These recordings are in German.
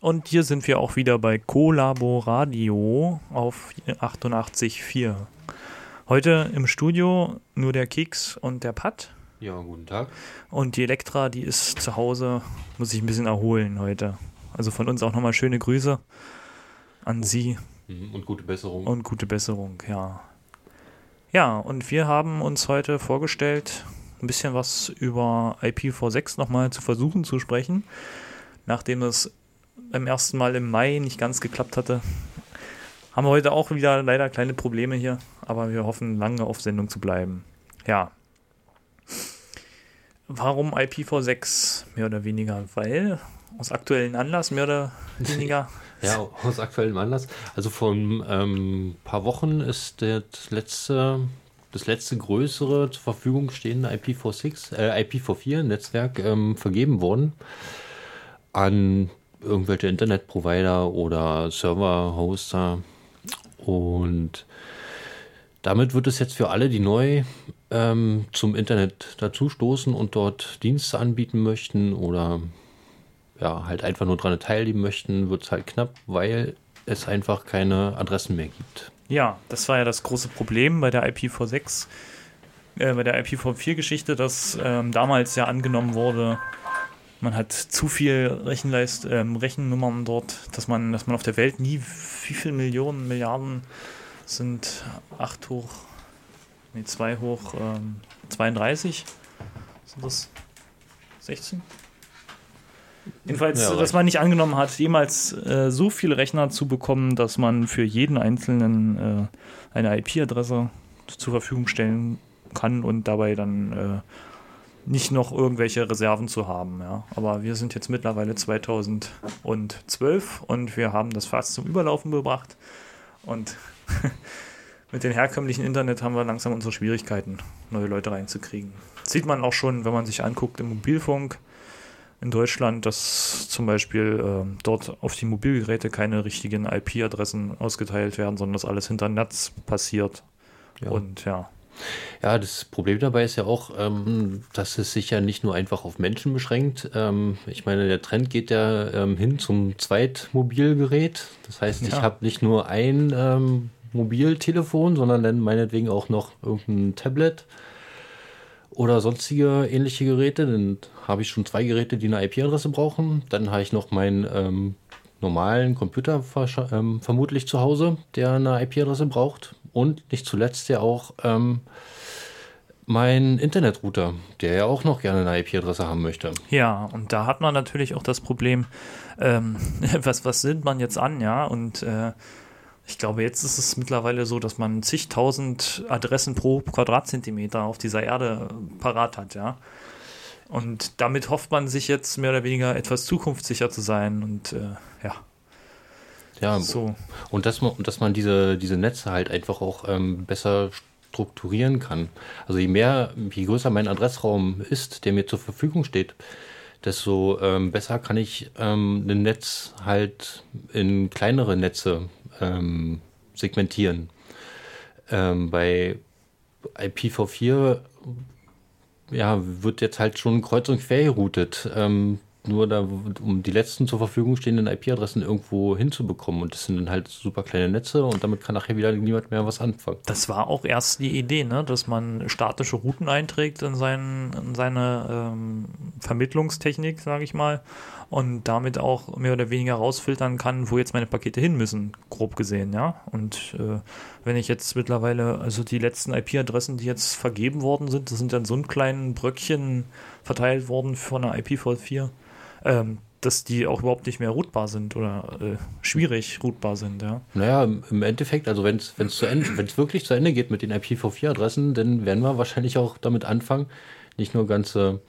Und hier sind wir auch wieder bei Colabo Radio auf 88.4. Heute im Studio nur der Keks und der Pat. Ja, guten Tag. Und die Elektra, die ist zu Hause, muss sich ein bisschen erholen heute. Also von uns auch nochmal schöne Grüße an Sie. Mhm, Und gute Besserung. Und gute Besserung, ja. Ja, und wir haben uns heute vorgestellt, ein bisschen was über IPv6 nochmal zu versuchen zu sprechen. Nachdem es beim ersten Mal im Mai nicht ganz geklappt hatte, haben wir heute auch wieder leider kleine Probleme hier, aber wir hoffen lange auf Sendung zu bleiben. Ja. Warum IPv6 mehr oder weniger? Weil aus aktuellen Anlass mehr oder weniger. Ja, aus aktuellem Anlass. Also vor ein ähm, paar Wochen ist das letzte, das letzte größere zur Verfügung stehende IPv6, äh, IPv4 Netzwerk ähm, vergeben worden an irgendwelche Internetprovider oder Server-Hoster. Und damit wird es jetzt für alle, die neu ähm, zum Internet dazustoßen und dort Dienste anbieten möchten oder ja, halt einfach nur daran teilnehmen möchten, wird es halt knapp, weil es einfach keine Adressen mehr gibt. Ja, das war ja das große Problem bei der IPv6, äh, bei der IPv4-Geschichte, dass ähm, damals ja angenommen wurde, man hat zu viel Rechenleist, ähm, Rechennummern dort, dass man, dass man auf der Welt nie, wie viele Millionen, Milliarden sind 8 hoch, nee, 2 hoch ähm, 32, sind das 16? Jedenfalls, Ja, dass man nicht angenommen hat, jemals äh, so viele Rechner zu bekommen, dass man für jeden einzelnen äh, eine IP-Adresse zur Verfügung stellen kann und dabei dann äh, nicht noch irgendwelche Reserven zu haben. Ja. Aber wir sind jetzt mittlerweile 2012 und wir haben das fast zum Überlaufen gebracht. Und mit dem herkömmlichen Internet haben wir langsam unsere Schwierigkeiten, neue Leute reinzukriegen. Das sieht man auch schon, wenn man sich anguckt im Mobilfunk in Deutschland, dass zum Beispiel ähm, dort auf die Mobilgeräte keine richtigen IP-Adressen ausgeteilt werden, sondern dass alles hinter Netz passiert. Ja. Und ja. Ja, das Problem dabei ist ja auch, ähm, dass es sich ja nicht nur einfach auf Menschen beschränkt. Ähm, ich meine, der Trend geht ja ähm, hin zum Zweitmobilgerät. Das heißt, ich Ja. habe nicht nur ein ähm, Mobiltelefon, sondern dann meinetwegen auch noch irgendein Tablet oder sonstige ähnliche Geräte. Dann habe ich schon zwei Geräte, die eine IP-Adresse brauchen. Dann habe ich noch meinen ähm, normalen Computer ähm, vermutlich zu Hause, der eine IP-Adresse braucht. Und nicht zuletzt ja auch ähm, mein Internetrouter, der ja auch noch gerne eine IP-Adresse haben möchte. Ja, und da hat man natürlich auch das Problem, ähm, was, was nimmt man jetzt an, ja? Und äh, ich glaube, jetzt ist es mittlerweile so, dass man zigtausend Adressen pro Quadratzentimeter auf dieser Erde parat hat, ja. Und damit hofft man sich jetzt mehr oder weniger etwas zukunftssicher zu sein und äh, ja, Ja, so. Und dass man, dass man diese, diese Netze halt einfach auch ähm, besser strukturieren kann. Also je mehr, je größer mein Adressraum ist, der mir zur Verfügung steht, desto ähm, besser kann ich ähm, ein Netz halt in kleinere Netze ähm, segmentieren. Ähm, bei IPv4 ja, wird jetzt halt schon kreuz und quer geroutet. Ähm, nur da, um die letzten zur Verfügung stehenden IP-Adressen irgendwo hinzubekommen. Und das sind dann halt super kleine Netze und damit kann nachher wieder niemand mehr was anfangen. Das war auch erst die Idee, ne? dass man statische Routen einträgt in, seinen, in seine ähm, Vermittlungstechnik, sage ich mal, und damit auch mehr oder weniger rausfiltern kann, wo jetzt meine Pakete hin müssen, grob gesehen, ja. Und äh, wenn ich jetzt mittlerweile, also die letzten IP-Adressen, die jetzt vergeben worden sind, das sind dann so ein kleinen Bröckchen verteilt worden von einer IPv4, ähm, dass die auch überhaupt nicht mehr routbar sind oder äh, schwierig routbar sind, ja. Naja, im- Endeffekt, also wenn es zu Ende, wenn es wirklich zu Ende geht mit den IPv4-Adressen, dann werden wir wahrscheinlich auch damit anfangen, nicht nur ganze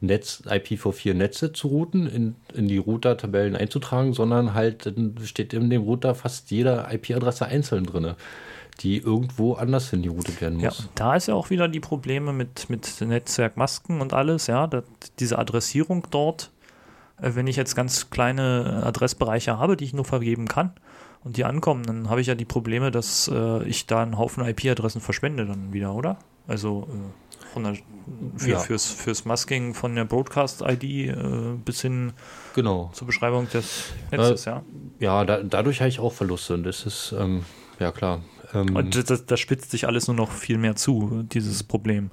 Netz, IPv4-Netze zu routen, in, in die Router-Tabellen einzutragen, sondern halt steht in dem Router fast jede IP-Adresse einzeln drin, die irgendwo anders hin geroutet werden Ja, muss. und da ist ja auch wieder die Probleme mit, mit Netzwerkmasken und alles, ja, da, diese Adressierung dort, äh, wenn ich jetzt ganz kleine Adressbereiche habe, die ich nur vergeben kann und die ankommen, dann habe ich ja die Probleme, dass äh, ich da einen Haufen IP-Adressen verschwende dann wieder, oder? Also, äh, von der, für, Ja. fürs, fürs Masking von der Broadcast-ID äh, bis hin Genau. zur Beschreibung des Netzes, ja. Ja, da, dadurch habe ich auch Verluste. Und das ist, ähm, ja klar. Ähm, Und das, das, das spitzt sich alles nur noch viel mehr zu, dieses Problem.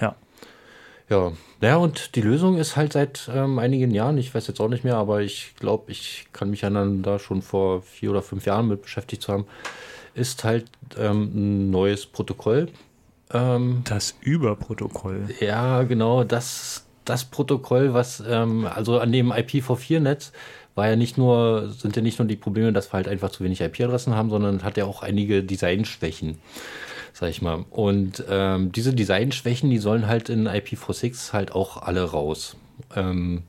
Ja. Ja, naja, und die Lösung ist halt seit ähm, einigen Jahren, ich weiß jetzt auch nicht mehr, aber ich glaube, ich kann mich erinnern, da schon vor vier oder fünf Jahren mit beschäftigt zu haben, ist halt ähm, ein neues Protokoll. Ähm, Das Überprotokoll. ja, genau, das, das Protokoll, was, ähm, also an dem IPv4-Netz war ja nicht nur, sind ja nicht nur die Probleme, dass wir halt einfach zu wenig IP-Adressen haben, sondern hat ja auch einige Designschwächen sag ich mal. Und ähm, diese Designschwächen, die sollen halt in IPv6 halt auch alle raus. Ähm,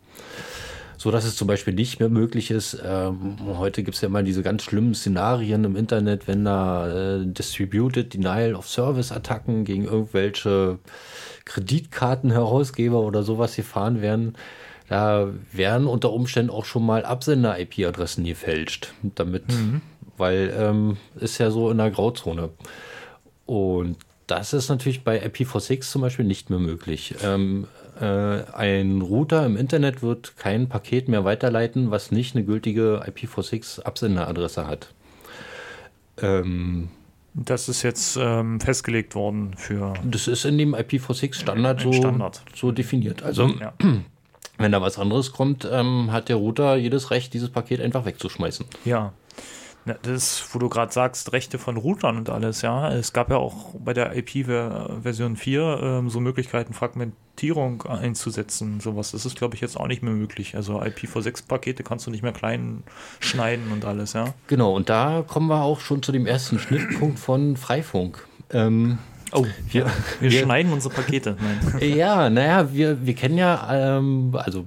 so dass es zum Beispiel nicht mehr möglich ist. Ähm, heute gibt es ja immer diese ganz schlimmen Szenarien im Internet, wenn da äh, Distributed Denial of Service Attacken gegen irgendwelche Kreditkartenherausgeber oder sowas gefahren werden. Da werden unter Umständen auch schon mal Absender-IP-Adressen gefälscht. Damit, weil ähm, ist ja so in der Grauzone. Und das ist natürlich bei IPv6 zum Beispiel nicht mehr möglich. Ähm, äh, ein Router im Internet wird kein Paket mehr weiterleiten, was nicht eine gültige IPv6-Absenderadresse hat. Ähm, Das ist jetzt ähm, festgelegt worden für. das ist in dem IPv6-Standard so, Standard. so definiert. Also, Ja. wenn da was anderes kommt, ähm, hat der Router jedes Recht, dieses Paket einfach wegzuschmeißen. Ja. Na, Das, wo du gerade sagst, Rechte von Routern und alles, ja. Es gab ja auch bei der IP-Version 4 ähm, so Möglichkeiten, Fragmentierung einzusetzen. Sowas. Das ist, glaube ich, jetzt auch nicht mehr möglich. Also IPv6-Pakete kannst du nicht mehr klein schneiden und alles, ja. Genau, und da kommen wir auch schon zu dem ersten Schnittpunkt von Freifunk. Ähm, Oh, wir, wir, wir- schneiden unsere Pakete. Nein. Ja, naja, wir, wir kennen ja, ähm, also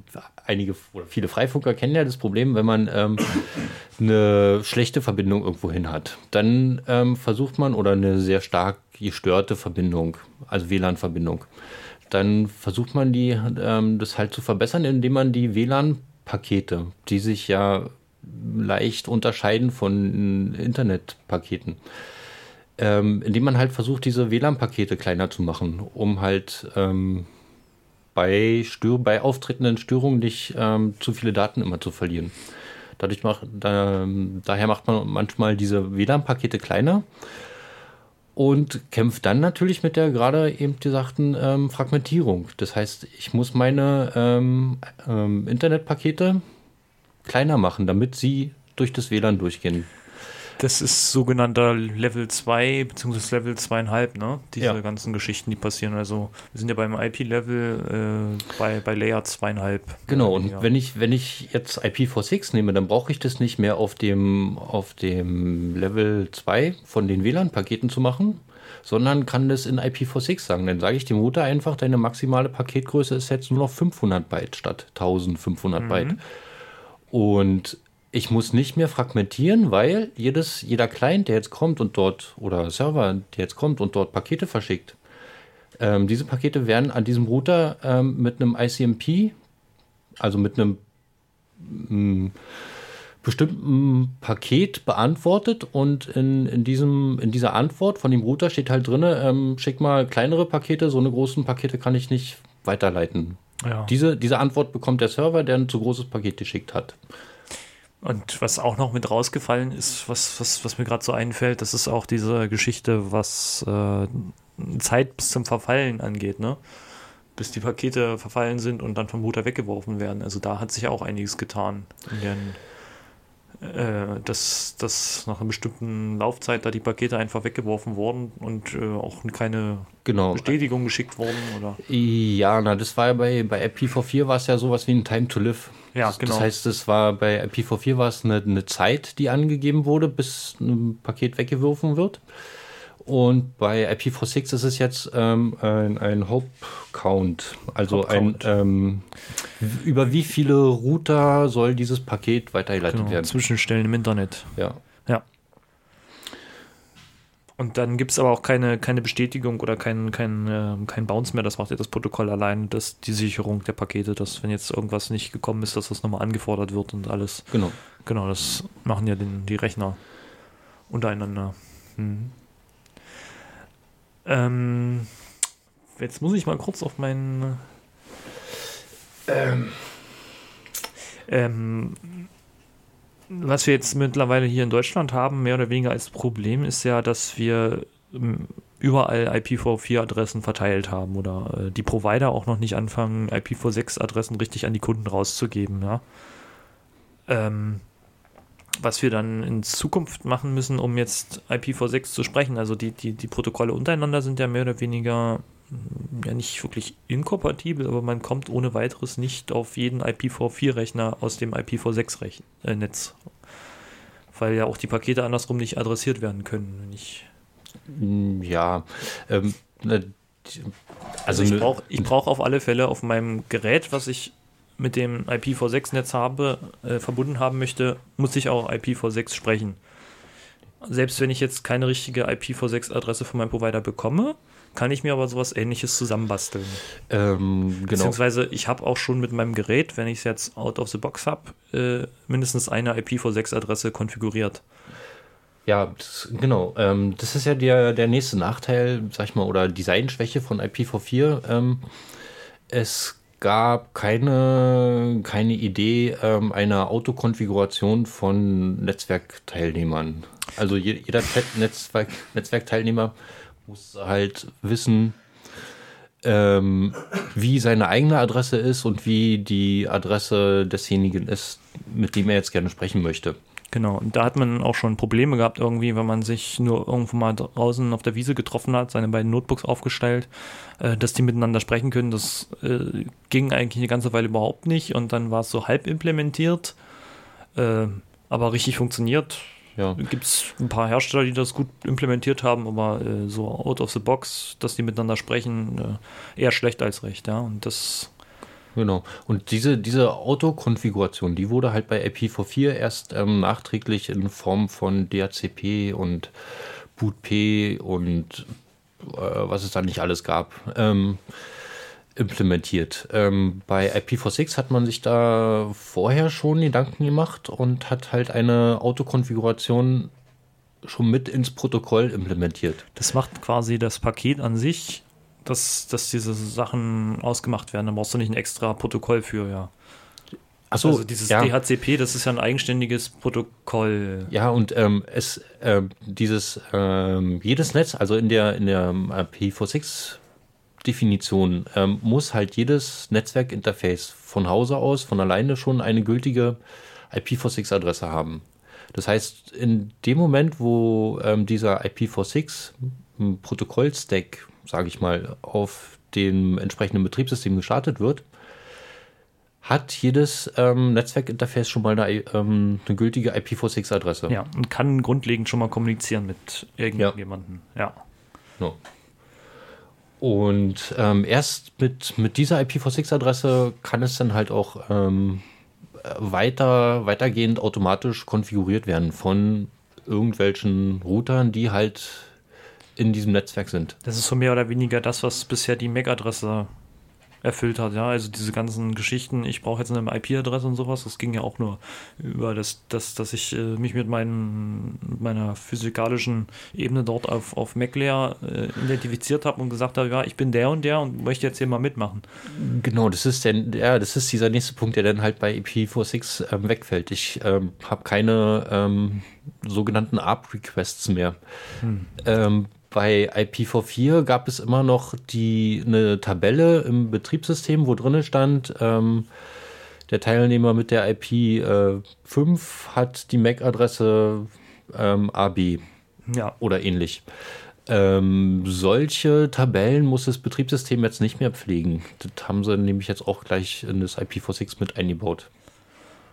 einige oder viele Freifunker kennen ja das Problem, wenn man ähm, eine schlechte Verbindung irgendwo hin hat. Dann ähm, versucht man, oder eine sehr stark gestörte Verbindung, also WLAN-Verbindung, dann versucht man die, ähm, das halt zu verbessern, indem man die WLAN-Pakete, die sich ja leicht unterscheiden von Internetpaketen, ähm, indem man halt versucht, diese WLAN-Pakete kleiner zu machen, um halt ähm, bei, Stör bei auftretenden Störungen nicht ähm, zu viele Daten immer zu verlieren. Dadurch macht, da, daher macht man manchmal diese WLAN-Pakete kleiner und kämpft dann natürlich mit der gerade eben gesagten ähm, Fragmentierung. Das heißt, ich muss meine ähm, ähm, Internetpakete kleiner machen, damit sie durch das WLAN durchgehen. Das ist sogenannter Level 2 bzw. Level 2,5, ne? Diese Ja. ganzen Geschichten, die passieren. Also wir sind ja beim IP-Level äh, bei, bei Layer 2,5. Genau, Ja. und wenn ich, wenn ich jetzt IPv6 nehme, dann brauche ich das nicht mehr auf dem, auf dem Level 2 von den WLAN-Paketen zu machen, sondern kann das in IPv6 sagen. Dann sage ich dem Router einfach, deine maximale Paketgröße ist jetzt nur noch 500 Byte statt 1500 Byte. Und ich muss nicht mehr fragmentieren, weil jedes, jeder Client, der jetzt kommt und dort, oder Server, der jetzt kommt und dort Pakete verschickt, ähm, diese Pakete werden an diesem Router ähm, mit einem ICMP, also mit einem mm, bestimmten Paket beantwortet und in, in, diesem, in dieser Antwort von dem Router steht halt drin, ähm, schick mal kleinere Pakete, so eine großen Pakete kann ich nicht weiterleiten. ja. Diese, diese Antwort bekommt der Server, der ein zu großes Paket geschickt hat. Und was auch noch mit rausgefallen ist, was, was, was mir gerade so einfällt, das ist auch diese Geschichte, was äh, Zeit bis zum Verfallen angeht, ne? Bis die Pakete verfallen sind und dann vom Router weggeworfen werden. Also da hat sich auch einiges getan. Den, äh, dass, dass nach einer bestimmten Laufzeit da die Pakete einfach weggeworfen wurden und äh, auch keine Genau. Bestätigung geschickt wurden oder Ja, na, das war ja bei, bei IPv4 war es ja sowas wie ein Time to Live. Ja, das, genau. Das heißt, es war bei IPv4 war es eine, eine Zeit, die angegeben wurde, bis ein Paket weggeworfen wird. Und bei IPv6 ist es jetzt ähm, ein, ein Hop Count. Also Hop ein Count. ähm, über wie viele Router soll dieses Paket weitergeleitet genau, werden? Zwischenstellen im Internet. Ja. Und dann gibt es aber auch keine, keine Bestätigung oder kein, kein, äh, kein Bounce mehr. Das macht ja das Protokoll allein, dass die Sicherung der Pakete, dass wenn jetzt irgendwas nicht gekommen ist, dass das nochmal angefordert wird und alles. Genau. Genau, das machen ja den, die Rechner untereinander. Mhm. Ähm, Jetzt muss ich mal kurz auf meinen. Ähm. Ähm, was wir jetzt mittlerweile hier in Deutschland haben, mehr oder weniger als Problem, ist ja, dass wir ähm, überall IPv4-Adressen verteilt haben oder äh, die Provider auch noch nicht anfangen, IPv6-Adressen richtig an die Kunden rauszugeben. Ja? Ähm, was wir dann in Zukunft machen müssen, um jetzt IPv6 zu sprechen. Also die, die, die Protokolle untereinander sind ja mehr oder weniger ja nicht wirklich inkompatibel, aber man kommt ohne weiteres nicht auf jeden IPv4-Rechner aus dem IPv6-Netz. Äh, Weil ja auch die Pakete andersrum nicht adressiert werden können. Ich hm, ja, ähm, also, also ich brauche brauch auf alle Fälle auf meinem Gerät, was ich mit dem IPv6-Netz habe, äh, verbunden haben möchte, muss ich auch IPv6 sprechen. Selbst wenn ich jetzt keine richtige IPv6-Adresse von meinem Provider bekomme, kann ich mir aber sowas ähnliches zusammenbasteln. Ähm, genau. Beziehungsweise ich habe auch schon mit meinem Gerät, wenn ich es jetzt out of the box habe, äh, mindestens eine IPv6-Adresse konfiguriert. Ja, das, genau. Ähm, das ist ja der, der nächste Nachteil, sag ich mal, oder Designschwäche von IPv4. Ähm, es gab keine, keine Idee ähm, einer Autokonfiguration von Netzwerkteilnehmern. Also jeder Netzwerk, Netzwerkteilnehmer muss halt wissen, ähm, wie seine eigene Adresse ist und wie die Adresse desjenigen ist, mit dem er jetzt gerne sprechen möchte. Genau, und da hat man auch schon Probleme gehabt, irgendwie, wenn man sich nur irgendwo mal draußen auf der Wiese getroffen hat, seine beiden Notebooks aufgestellt, äh, dass die miteinander sprechen können. Das äh, ging eigentlich eine ganze Weile überhaupt nicht und dann war es so halb implementiert, äh, aber richtig funktioniert. Ja. Gibt es ein paar Hersteller, die das gut implementiert haben, aber äh, so out of the box, dass die miteinander sprechen, äh, eher schlecht als recht, ja. Und das Genau. Und diese, diese Autokonfiguration, die wurde halt bei IPv4 erst ähm, nachträglich in Form von DHCP und BootP und äh, was es da nicht alles gab, ähm, implementiert. Ähm, bei IPv6 hat man sich da vorher schon Gedanken gemacht und hat halt eine Autokonfiguration schon mit ins Protokoll implementiert. Das macht quasi das Paket an sich dass, dass diese Sachen ausgemacht werden. Da brauchst du nicht ein extra Protokoll für, ja. Achso, also dieses ja. DHCP, das ist ja ein eigenständiges Protokoll. Ja, und ähm, es äh, dieses ähm, jedes Netz, also in der in der IPv6 Definition ähm, muss halt jedes Netzwerkinterface von Hause aus von alleine schon eine gültige IPv6 Adresse haben. Das heißt, in dem Moment, wo ähm, dieser IPv6 Protokollstack sage ich mal, auf dem entsprechenden Betriebssystem gestartet wird, hat jedes ähm, Netzwerkinterface schon mal eine, ähm, eine gültige IPv6-Adresse. Ja, und kann grundlegend schon mal kommunizieren mit irgendjemandem. Ja. ja. No. Und ähm, erst mit, mit dieser IPv6-Adresse kann es dann halt auch ähm, weiter, weitergehend automatisch konfiguriert werden von irgendwelchen Routern, die halt in diesem Netzwerk sind. Das ist so mehr oder weniger das, was bisher die MAC-Adresse erfüllt hat, ja. Also diese ganzen Geschichten, ich brauche jetzt eine IP-Adresse und sowas, das ging ja auch nur über das, das dass ich äh, mich mit meinen, meiner physikalischen Ebene dort auf, auf MacLayer äh, identifiziert habe und gesagt habe, ja, ich bin der und der und möchte jetzt hier mal mitmachen. Genau, das ist denn, ja, das ist dieser nächste Punkt, der dann halt bei IPv6 ähm, wegfällt. Ich ähm, habe keine ähm, sogenannten ARP-Requests mehr. Hm. Bei IPv4 gab es immer noch die, eine Tabelle im Betriebssystem, wo drin stand, ähm, der Teilnehmer mit der IP äh, 5 hat die MAC-Adresse ähm, AB ja. oder ähnlich. Ähm, solche Tabellen muss das Betriebssystem jetzt nicht mehr pflegen. Das haben sie nämlich jetzt auch gleich in das IPv6 mit eingebaut.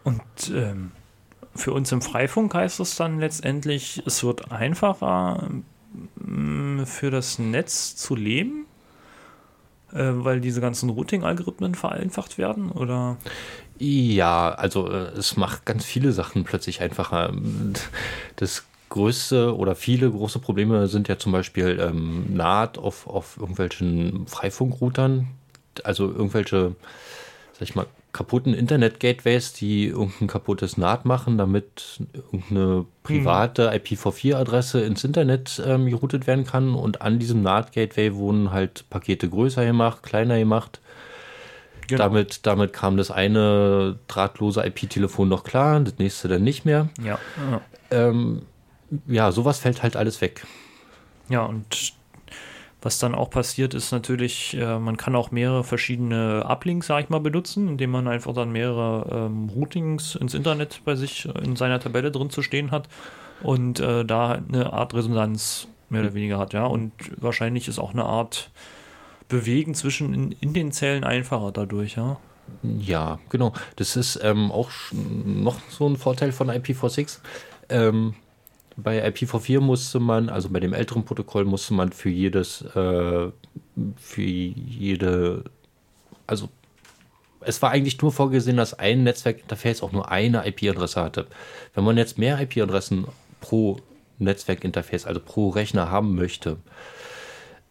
Und ähm, für uns im Freifunk heißt es dann letztendlich, es wird einfacher, für das Netz zu leben? Äh, weil diese ganzen Routing-Algorithmen vereinfacht werden? Oder? Ja, also äh, es macht ganz viele Sachen plötzlich einfacher. Das größte oder viele große Probleme sind ja zum Beispiel ähm, Naht auf, auf irgendwelchen Freifunkroutern, also irgendwelche sag ich mal, kaputten Internet-Gateways, die irgendein kaputtes NAT machen, damit irgendeine private IPv4-Adresse ins Internet ähm, geroutet werden kann. Und an diesem NAT-Gateway wurden halt Pakete größer gemacht, kleiner gemacht. Genau. Damit, damit kam das eine drahtlose IP-Telefon noch klar, das nächste dann nicht mehr. Ja. Ja. Ähm, ja, sowas fällt halt alles weg. Ja, und was dann auch passiert, ist natürlich, äh, man kann auch mehrere verschiedene Uplinks, sag ich mal, benutzen, indem man einfach dann mehrere ähm, Routings ins Internet bei sich in seiner Tabelle drin zu stehen hat und äh, da eine Art Resonanz mehr oder weniger hat, ja. Und wahrscheinlich ist auch eine Art Bewegen zwischen in, in den Zellen einfacher dadurch, ja. Ja, genau. Das ist ähm, auch noch so ein Vorteil von IPv6. Ähm, bei IPv4 musste man, also bei dem älteren Protokoll musste man für jedes, äh, für jede, also es war eigentlich nur vorgesehen, dass ein Netzwerkinterface auch nur eine IP-Adresse hatte. Wenn man jetzt mehr IP-Adressen pro Netzwerkinterface, also pro Rechner haben möchte,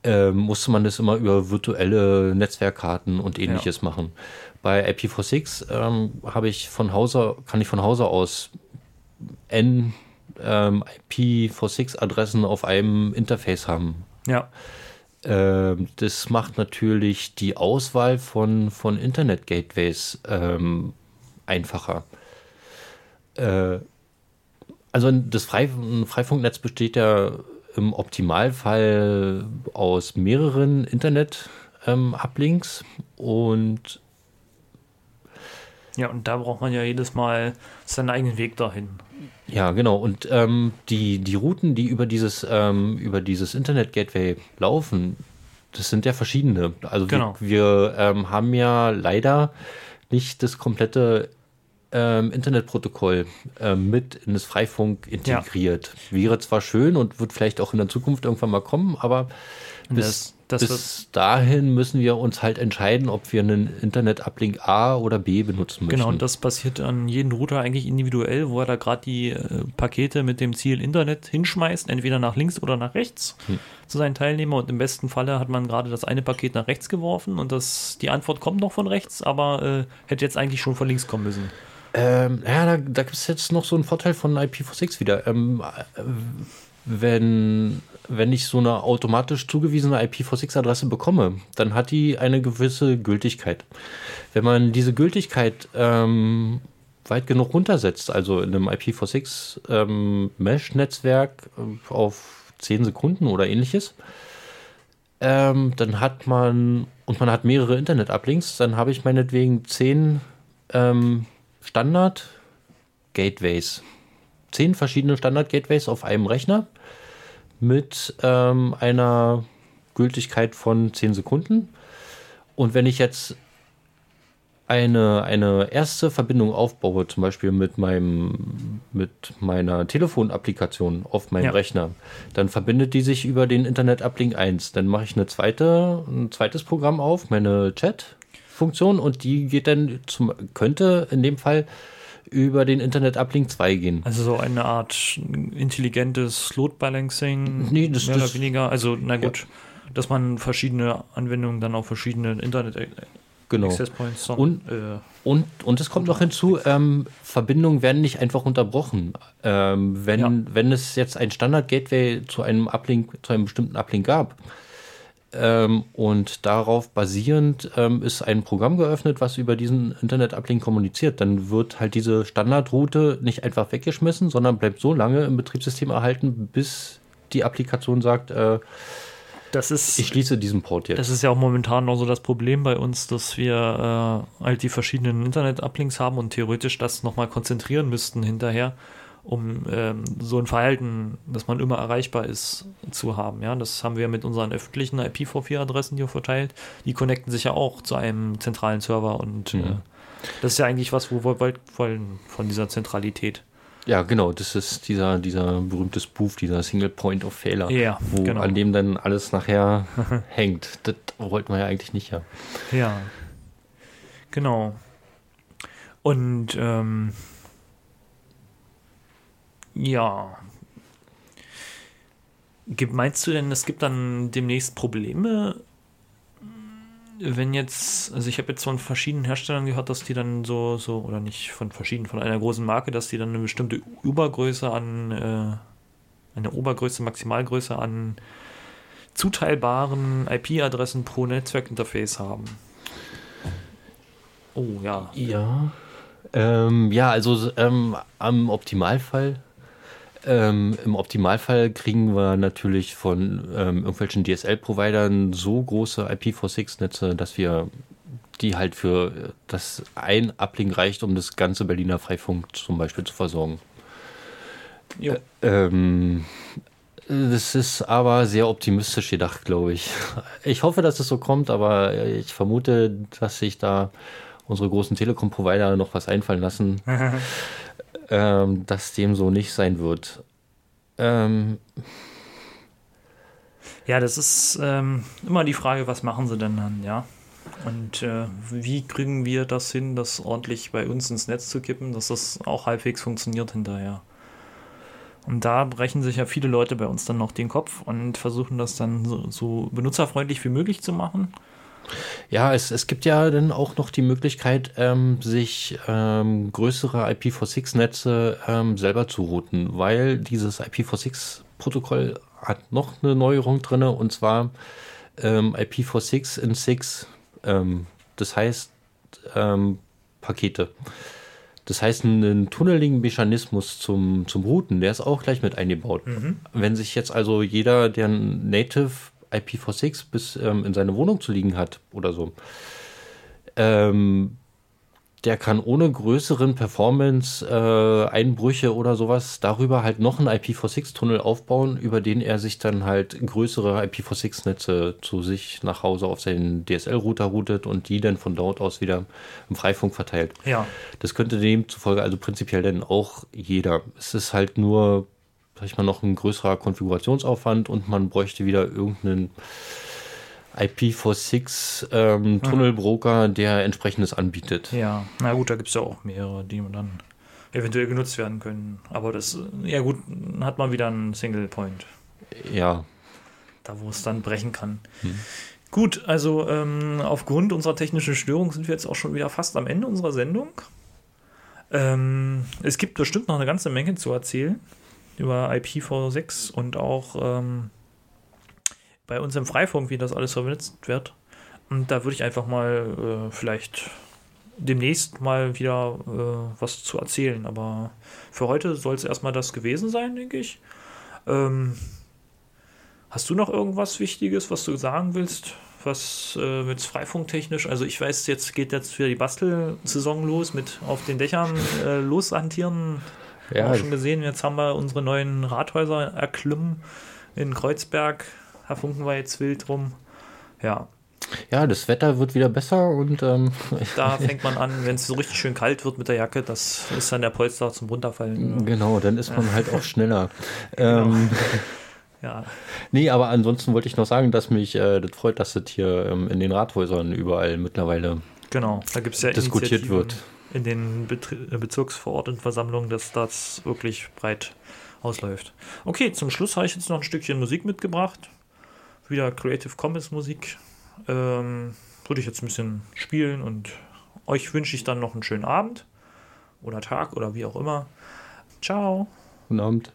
äh, musste man das immer über virtuelle Netzwerkkarten und ähnliches ja. machen. Bei IPv6 ähm, habe ich von Hause, kann ich von Hause aus n ähm, IPv6-Adressen auf einem Interface haben. Ja. Ähm, das macht natürlich die Auswahl von, von Internet-Gateways ähm, einfacher. Äh, also das Freif Freifunknetz besteht ja im Optimalfall aus mehreren Internet-Uplinks ähm, und ja, und da braucht man ja jedes Mal seinen eigenen Weg dahin. Ja, genau. Und ähm, die, die Routen, die über dieses, ähm, über dieses Internet-Gateway laufen, das sind ja verschiedene. Also genau. wir, wir ähm, haben ja leider nicht das komplette ähm, Internetprotokoll äh, mit in das Freifunk integriert. Ja. Wäre zwar schön und wird vielleicht auch in der Zukunft irgendwann mal kommen, aber bis, das, bis dahin müssen wir uns halt entscheiden, ob wir einen Internet-Uplink A oder B benutzen möchten. Genau, und das passiert an jedem Router eigentlich individuell, wo er da gerade die äh, Pakete mit dem Ziel Internet hinschmeißt, entweder nach links oder nach rechts hm. zu seinen Teilnehmern. Und im besten Falle hat man gerade das eine Paket nach rechts geworfen und das, die Antwort kommt noch von rechts, aber äh, hätte jetzt eigentlich schon von links kommen müssen. Ähm, ja, da, da gibt es jetzt noch so einen Vorteil von IPv6 wieder. Ähm, äh, wenn, wenn ich so eine automatisch zugewiesene IPv6-Adresse bekomme, dann hat die eine gewisse Gültigkeit. Wenn man diese Gültigkeit ähm, weit genug runtersetzt, also in einem IPv6 ähm, äh, auf 10 Sekunden oder ähnliches, ähm, dann hat man, und man hat mehrere Internet-Uplinks, dann habe ich meinetwegen 10 ähm, Standard-Gateways. Zehn verschiedene Standard-Gateways auf einem Rechner mit ähm, einer Gültigkeit von 10 Sekunden. Und wenn ich jetzt eine, eine erste Verbindung aufbaue, zum Beispiel mit meinem mit meiner Telefonapplikation auf meinem ja. Rechner, dann verbindet die sich über den Internet Uplink 1. Dann mache ich eine zweite, ein zweites Programm auf, meine Chat-Funktion, und die geht dann zum, könnte in dem Fall über den Internet Uplink 2 gehen. Also so eine Art intelligentes Load Balancing, nee, das, mehr das, oder weniger. Also, na gut, ja. dass man verschiedene Anwendungen dann auf verschiedene Internet genau. Access Points dann, und, äh, und, und es kommt noch hinzu, ähm, Verbindungen werden nicht einfach unterbrochen. Ähm, wenn, ja. wenn es jetzt ein Standard-Gateway zu einem Uplink, zu einem bestimmten Uplink gab, ähm, und darauf basierend ähm, ist ein Programm geöffnet, was über diesen Internet-Uplink kommuniziert. Dann wird halt diese Standardroute nicht einfach weggeschmissen, sondern bleibt so lange im Betriebssystem erhalten, bis die Applikation sagt, äh, ist, ich schließe diesen Port jetzt. Das ist ja auch momentan noch so das Problem bei uns, dass wir äh, halt die verschiedenen Internet-Uplinks haben und theoretisch das nochmal konzentrieren müssten hinterher um ähm, so ein Verhalten, dass man immer erreichbar ist, zu haben. Ja, das haben wir mit unseren öffentlichen IPv4-Adressen hier verteilt. Die connecten sich ja auch zu einem zentralen Server und mhm. äh, das ist ja eigentlich was, wo wir wollen von dieser Zentralität. Ja, genau, das ist dieser, dieser berühmte Spoof, dieser Single Point of Failure, ja, wo, genau. an dem dann alles nachher hängt. Das wollten wir ja eigentlich nicht, ja. Ja, genau. Und ähm, ja. Meinst du denn, es gibt dann demnächst Probleme wenn jetzt, also ich habe jetzt von verschiedenen Herstellern gehört, dass die dann so, so, oder nicht von verschiedenen, von einer großen Marke, dass die dann eine bestimmte Übergröße an, äh, eine Obergröße, Maximalgröße an zuteilbaren IP-Adressen pro Netzwerkinterface haben. Oh ja. Ja. Ähm, ja, also ähm, am Optimalfall ähm, Im Optimalfall kriegen wir natürlich von ähm, irgendwelchen DSL-Providern so große IPv6-Netze, dass wir die halt für das ein Uplink reicht, um das ganze Berliner Freifunk zum Beispiel zu versorgen. Ja. Äh, ähm, das ist aber sehr optimistisch gedacht, glaube ich. Ich hoffe, dass es so kommt, aber ich vermute, dass sich da unsere großen Telekom-Provider noch was einfallen lassen. ähm, dass dem so nicht sein wird. Ähm ja, das ist ähm, immer die Frage, was machen sie denn dann, ja? Und äh, wie kriegen wir das hin, das ordentlich bei uns ins Netz zu kippen, dass das auch halbwegs funktioniert hinterher? Und da brechen sich ja viele Leute bei uns dann noch den Kopf und versuchen das dann so, so benutzerfreundlich wie möglich zu machen. Ja, es, es gibt ja dann auch noch die Möglichkeit, ähm, sich ähm, größere IPv6-Netze ähm, selber zu routen, weil dieses IPv6-Protokoll hat noch eine Neuerung drin und zwar ähm, IPv6 in 6. Ähm, das heißt ähm, Pakete. Das heißt, ein Tunneling-Mechanismus zum, zum Routen, der ist auch gleich mit eingebaut. Mhm. Wenn sich jetzt also jeder, der ein Native IPv6 bis ähm, in seine Wohnung zu liegen hat oder so, ähm, der kann ohne größeren Performance-Einbrüche äh, oder sowas darüber halt noch einen IPv6-Tunnel aufbauen, über den er sich dann halt größere IPv6-Netze zu sich nach Hause auf seinen DSL-Router routet und die dann von dort aus wieder im Freifunk verteilt. Ja. Das könnte demzufolge also prinzipiell dann auch jeder. Es ist halt nur sag ich mal, noch ein größerer Konfigurationsaufwand und man bräuchte wieder irgendeinen IPv6 ähm, Tunnelbroker, der entsprechendes anbietet. Ja, na gut, da gibt es ja auch mehrere, die dann eventuell genutzt werden können. Aber das, ja gut, hat man wieder einen Single Point. Ja. Da, wo es dann brechen kann. Hm. Gut, also ähm, aufgrund unserer technischen Störung sind wir jetzt auch schon wieder fast am Ende unserer Sendung. Ähm, es gibt bestimmt noch eine ganze Menge zu erzählen über IPv6 und auch ähm, bei uns im Freifunk, wie das alles verwendet wird. Und da würde ich einfach mal äh, vielleicht demnächst mal wieder äh, was zu erzählen. Aber für heute soll es erstmal das gewesen sein, denke ich. Ähm, hast du noch irgendwas Wichtiges, was du sagen willst? Was äh, mit Freifunktechnisch? Also ich weiß, jetzt geht jetzt wieder die Bastelsaison los mit auf den Dächern äh, loshantieren. Ja. Auch schon gesehen, jetzt haben wir unsere neuen Rathäuser erklommen in Kreuzberg. Da funken wir jetzt wild rum. Ja. Ja, das Wetter wird wieder besser und ähm, da fängt man an, wenn es so richtig schön kalt wird mit der Jacke, das ist dann der Polster zum Runterfallen. Genau, dann ist man ja. halt auch schneller. genau. ähm, ja. Nee, aber ansonsten wollte ich noch sagen, dass mich äh, das freut, dass das hier ähm, in den Rathäusern überall mittlerweile genau, da gibt's ja diskutiert wird in den äh, Bezirksverordnetenversammlungen, dass das wirklich breit ausläuft. Okay, zum Schluss habe ich jetzt noch ein Stückchen Musik mitgebracht. Wieder Creative Commons Musik. Ähm, würde ich jetzt ein bisschen spielen und euch wünsche ich dann noch einen schönen Abend oder Tag oder wie auch immer. Ciao. Guten Abend.